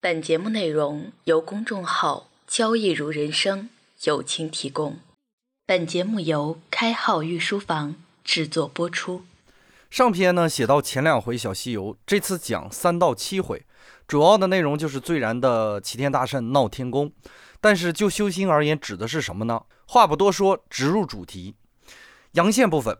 本节目内容由公众号“交易如人生”友情提供。本节目由开号御书房制作播出。上篇呢写到前两回小西游，这次讲三到七回，主要的内容就是最燃的齐天大圣闹天宫。但是就修心而言，指的是什么呢？话不多说，直入主题。阳线部分，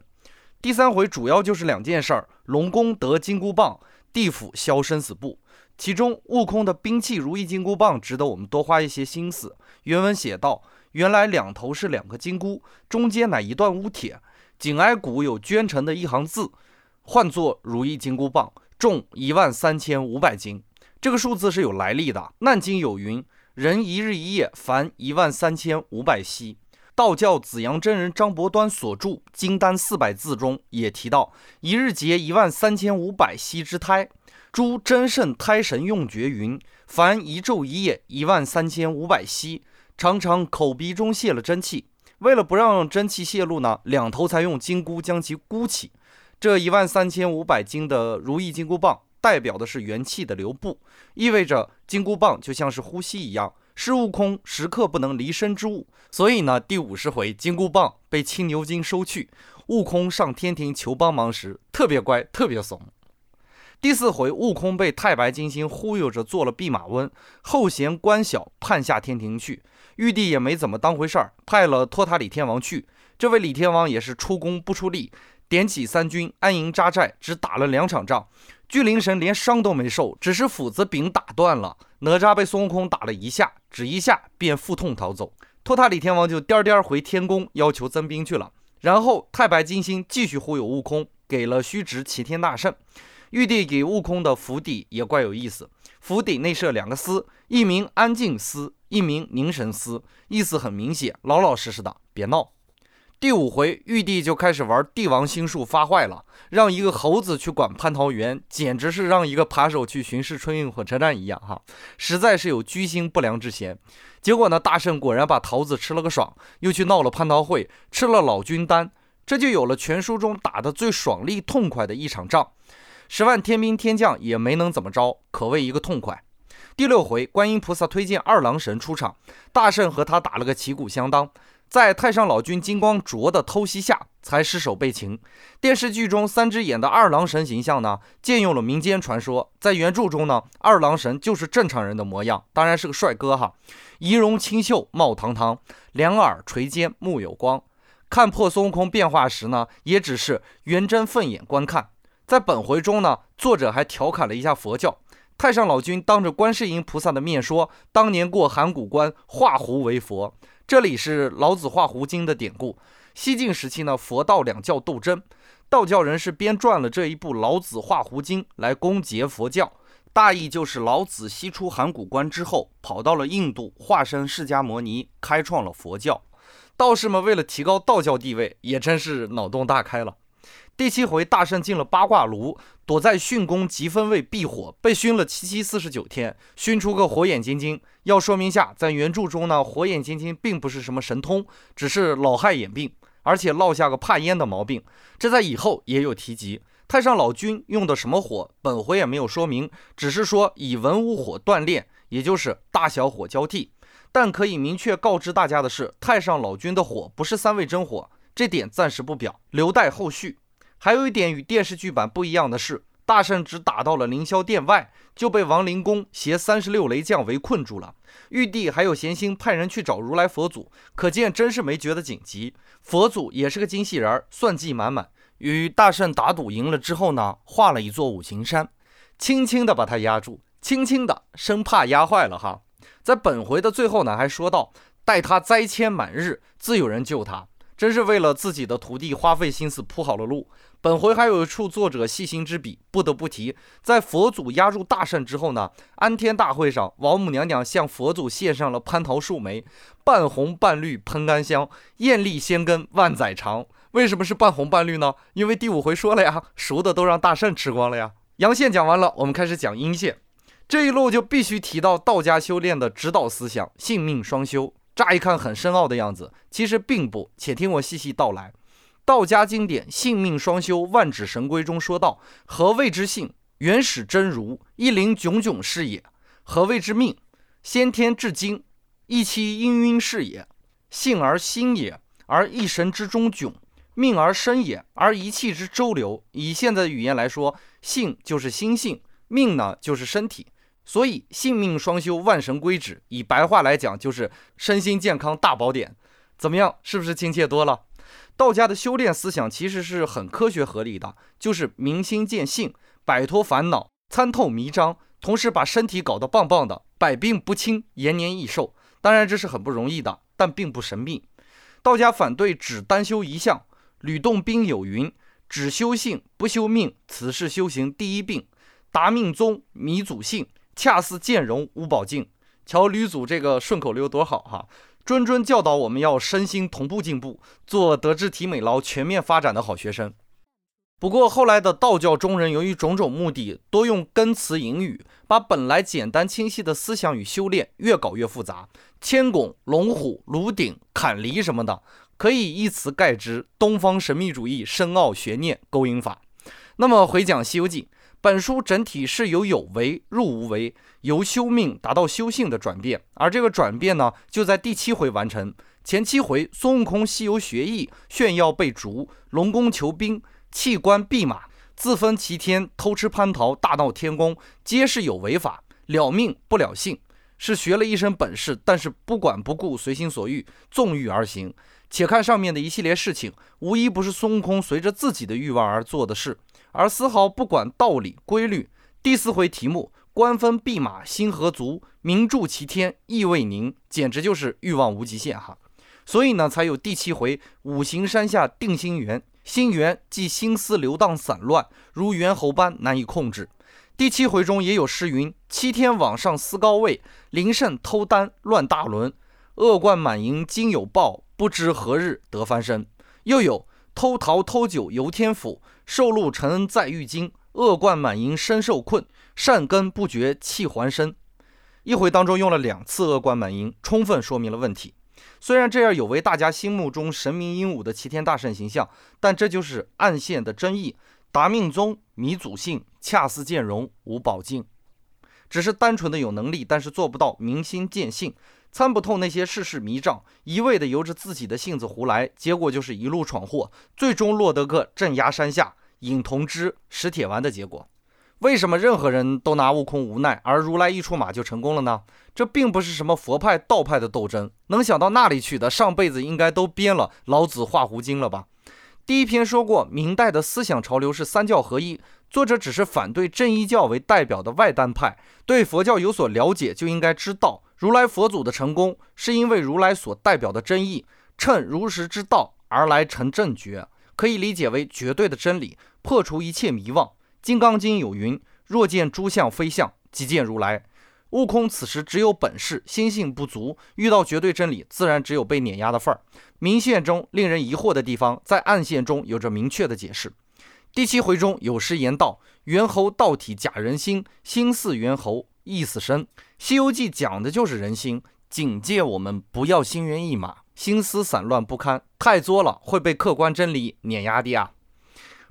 第三回主要就是两件事儿：龙宫得金箍棒，地府消生死簿。其中，悟空的兵器如意金箍棒值得我们多花一些心思。原文写道：“原来两头是两个金箍，中间乃一段乌铁，紧挨骨有镌成的一行字，唤作如意金箍棒，重一万三千五百斤。这个数字是有来历的。难经有云：人一日一夜凡一万三千五百息。道教紫阳真人张伯端所著《金丹四百字》中也提到，一日结一万三千五百息之胎。”诸真圣胎神用诀云：凡一昼一夜一万三千五百息，常常口鼻中泄了真气。为了不让真气泄露呢，两头才用金箍将其箍起。这一万三千五百斤的如意金箍棒，代表的是元气的流布，意味着金箍棒就像是呼吸一样，是悟空时刻不能离身之物。所以呢，第五十回金箍棒被青牛精收去，悟空上天庭求帮忙时，特别乖，特别怂。第四回，悟空被太白金星忽悠着做了弼马温，后嫌官小，叛下天庭去。玉帝也没怎么当回事儿，派了托塔李天王去。这位李天王也是出工不出力，点起三军安营扎寨，只打了两场仗，巨灵神连伤都没受，只是斧子柄打断了。哪吒被孙悟空打了一下，只一下便腹痛逃走。托塔李天王就颠颠回天宫要求增兵去了。然后太白金星继续忽悠悟空，给了虚职齐天大圣。玉帝给悟空的府邸也怪有意思，府邸内设两个司，一名安静司，一名凝神司，意思很明显，老老实实的，别闹。第五回，玉帝就开始玩帝王心术发坏了，让一个猴子去管蟠桃园，简直是让一个扒手去巡视春运火车站一样哈，实在是有居心不良之嫌。结果呢，大圣果然把桃子吃了个爽，又去闹了蟠桃会，吃了老君丹，这就有了全书中打的最爽利痛快的一场仗。十万天兵天将也没能怎么着，可谓一个痛快。第六回，观音菩萨推荐二郎神出场，大圣和他打了个旗鼓相当，在太上老君金光灼的偷袭下，才失手被擒。电视剧中三只眼的二郎神形象呢，借用了民间传说，在原著中呢，二郎神就是正常人的模样，当然是个帅哥哈，仪容清秀，貌堂堂，两耳垂肩，目有光。看破孙悟空变化时呢，也只是圆睁凤眼观看。在本回中呢，作者还调侃了一下佛教。太上老君当着观世音菩萨的面说：“当年过函谷关，化胡为佛。”这里是老子化胡经的典故。西晋时期呢，佛道两教斗争，道教人士编撰了这一部《老子化胡经》来攻讦佛教。大意就是老子西出函谷关之后，跑到了印度，化身释迦摩尼，开创了佛教。道士们为了提高道教地位，也真是脑洞大开了。第七回，大圣进了八卦炉，躲在巽宫极分位避火，被熏了七七四十九天，熏出个火眼金睛。要说明下，在原著中呢，火眼金睛并不是什么神通，只是老害眼病，而且落下个怕烟的毛病。这在以后也有提及。太上老君用的什么火，本回也没有说明，只是说以文武火锻炼，也就是大小火交替。但可以明确告知大家的是，太上老君的火不是三味真火，这点暂时不表，留待后续。还有一点与电视剧版不一样的是，大圣只打到了凌霄殿外，就被王灵公携三十六雷将围困住了。玉帝还有闲心派人去找如来佛祖，可见真是没觉得紧急。佛祖也是个精细人儿，算计满满。与大圣打赌赢了之后呢，画了一座五行山，轻轻的把他压住，轻轻的，生怕压坏了哈。在本回的最后呢，还说到待他灾迁满日，自有人救他。真是为了自己的徒弟花费心思铺好了路。本回还有一处作者细心之笔，不得不提。在佛祖压入大圣之后呢，安天大会上，王母娘娘向佛祖献上了蟠桃树莓，半红半绿喷甘香，艳丽仙根万载长。为什么是半红半绿呢？因为第五回说了呀，熟的都让大圣吃光了呀。阳线讲完了，我们开始讲阴线。这一路就必须提到道家修炼的指导思想：性命双修。乍一看很深奥的样子，其实并不。且听我细细道来。道家经典《性命双修万指神龟》中说道：“何谓之性？原始真如，一灵炯炯是也。何谓之命？先天至精，意其氤氲是也；性而心也，而一神之中迥；命而身也，而一气之周流。以现在的语言来说，性就是心性，命呢就是身体。所以性命双修，万神归止。以白话来讲，就是身心健康大宝典。怎么样？是不是亲切多了？道家的修炼思想其实是很科学合理的，就是明心见性，摆脱烦恼，参透迷章，同时把身体搞得棒棒的，百病不侵，延年益寿。当然这是很不容易的，但并不神秘。道家反对只单修一项。吕洞宾有云：“只修性不修命，此是修行第一病。达命宗迷祖性。”恰似剑容无宝镜，瞧吕祖这个顺口溜多好哈！谆谆教导我们要身心同步进步，做德智体美劳全面发展的好学生。不过后来的道教中人由于种种目的，多用根词隐语，把本来简单清晰的思想与修炼越搞越复杂。千拱、龙虎、炉鼎、坎离什么的，可以一词概之：东方神秘主义深奥悬念勾引法。那么回讲《西游记》。本书整体是由有为入无为，由修命达到修性的转变，而这个转变呢，就在第七回完成。前七回孙悟空西游学艺，炫耀被逐，龙宫求兵，弃官避马，自封齐天，偷吃蟠桃，大闹天宫，皆是有为法，了命不了性，是学了一身本事，但是不管不顾，随心所欲，纵欲而行。且看上面的一系列事情，无一不是孙悟空随着自己的欲望而做的事。而丝毫不管道理规律。第四回题目“官封弼马心何足，名著齐天意未宁”，简直就是欲望无极限哈。所以呢，才有第七回“五行山下定心圆”，心圆即心思流荡散乱，如猿猴般难以控制。第七回中也有诗云：“七天往上思高位，林胜偷丹乱大轮，恶贯满盈今有报，不知何日得翻身。”又有。偷桃偷酒游天府，受禄承恩在玉京，恶贯满盈身受困，善根不绝气还身。一回当中用了两次恶贯满盈，充分说明了问题。虽然这样有违大家心目中神明英武的齐天大圣形象，但这就是暗线的真意。达命宗迷祖性，恰似见容无宝镜，只是单纯的有能力，但是做不到明心见性。参不透那些世事迷障，一味的由着自己的性子胡来，结果就是一路闯祸，最终落得个镇压山下、饮铜汁、食铁丸的结果。为什么任何人都拿悟空无奈，而如来一出马就成功了呢？这并不是什么佛派道派的斗争，能想到那里去的，上辈子应该都编了《老子画胡经》了吧？第一篇说过，明代的思想潮流是三教合一，作者只是反对正一教为代表的外丹派，对佛教有所了解就应该知道。如来佛祖的成功，是因为如来所代表的真意，趁如实之道而来成正觉，可以理解为绝对的真理，破除一切迷惘。《金刚经》有云：“若见诸相非相，即见如来。”悟空此时只有本事，心性不足，遇到绝对真理，自然只有被碾压的份儿。明线中令人疑惑的地方，在暗线中有着明确的解释。第七回中有诗言道：“猿猴道体假人心，心似猿猴。”意似身，《西游记》讲的就是人心，警戒我们不要心猿意马、心思散乱不堪，太作了会被客观真理碾压的啊！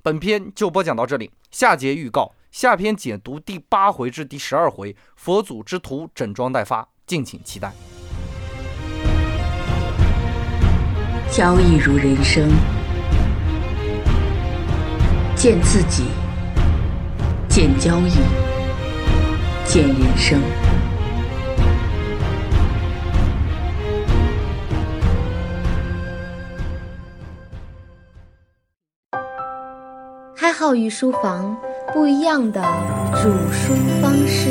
本篇就播讲到这里，下节预告，下篇解读第八回至第十二回，佛祖之徒整装待发，敬请期待。交易如人生，见自己，见交易。见人生，教育书房，不一样的煮书方式。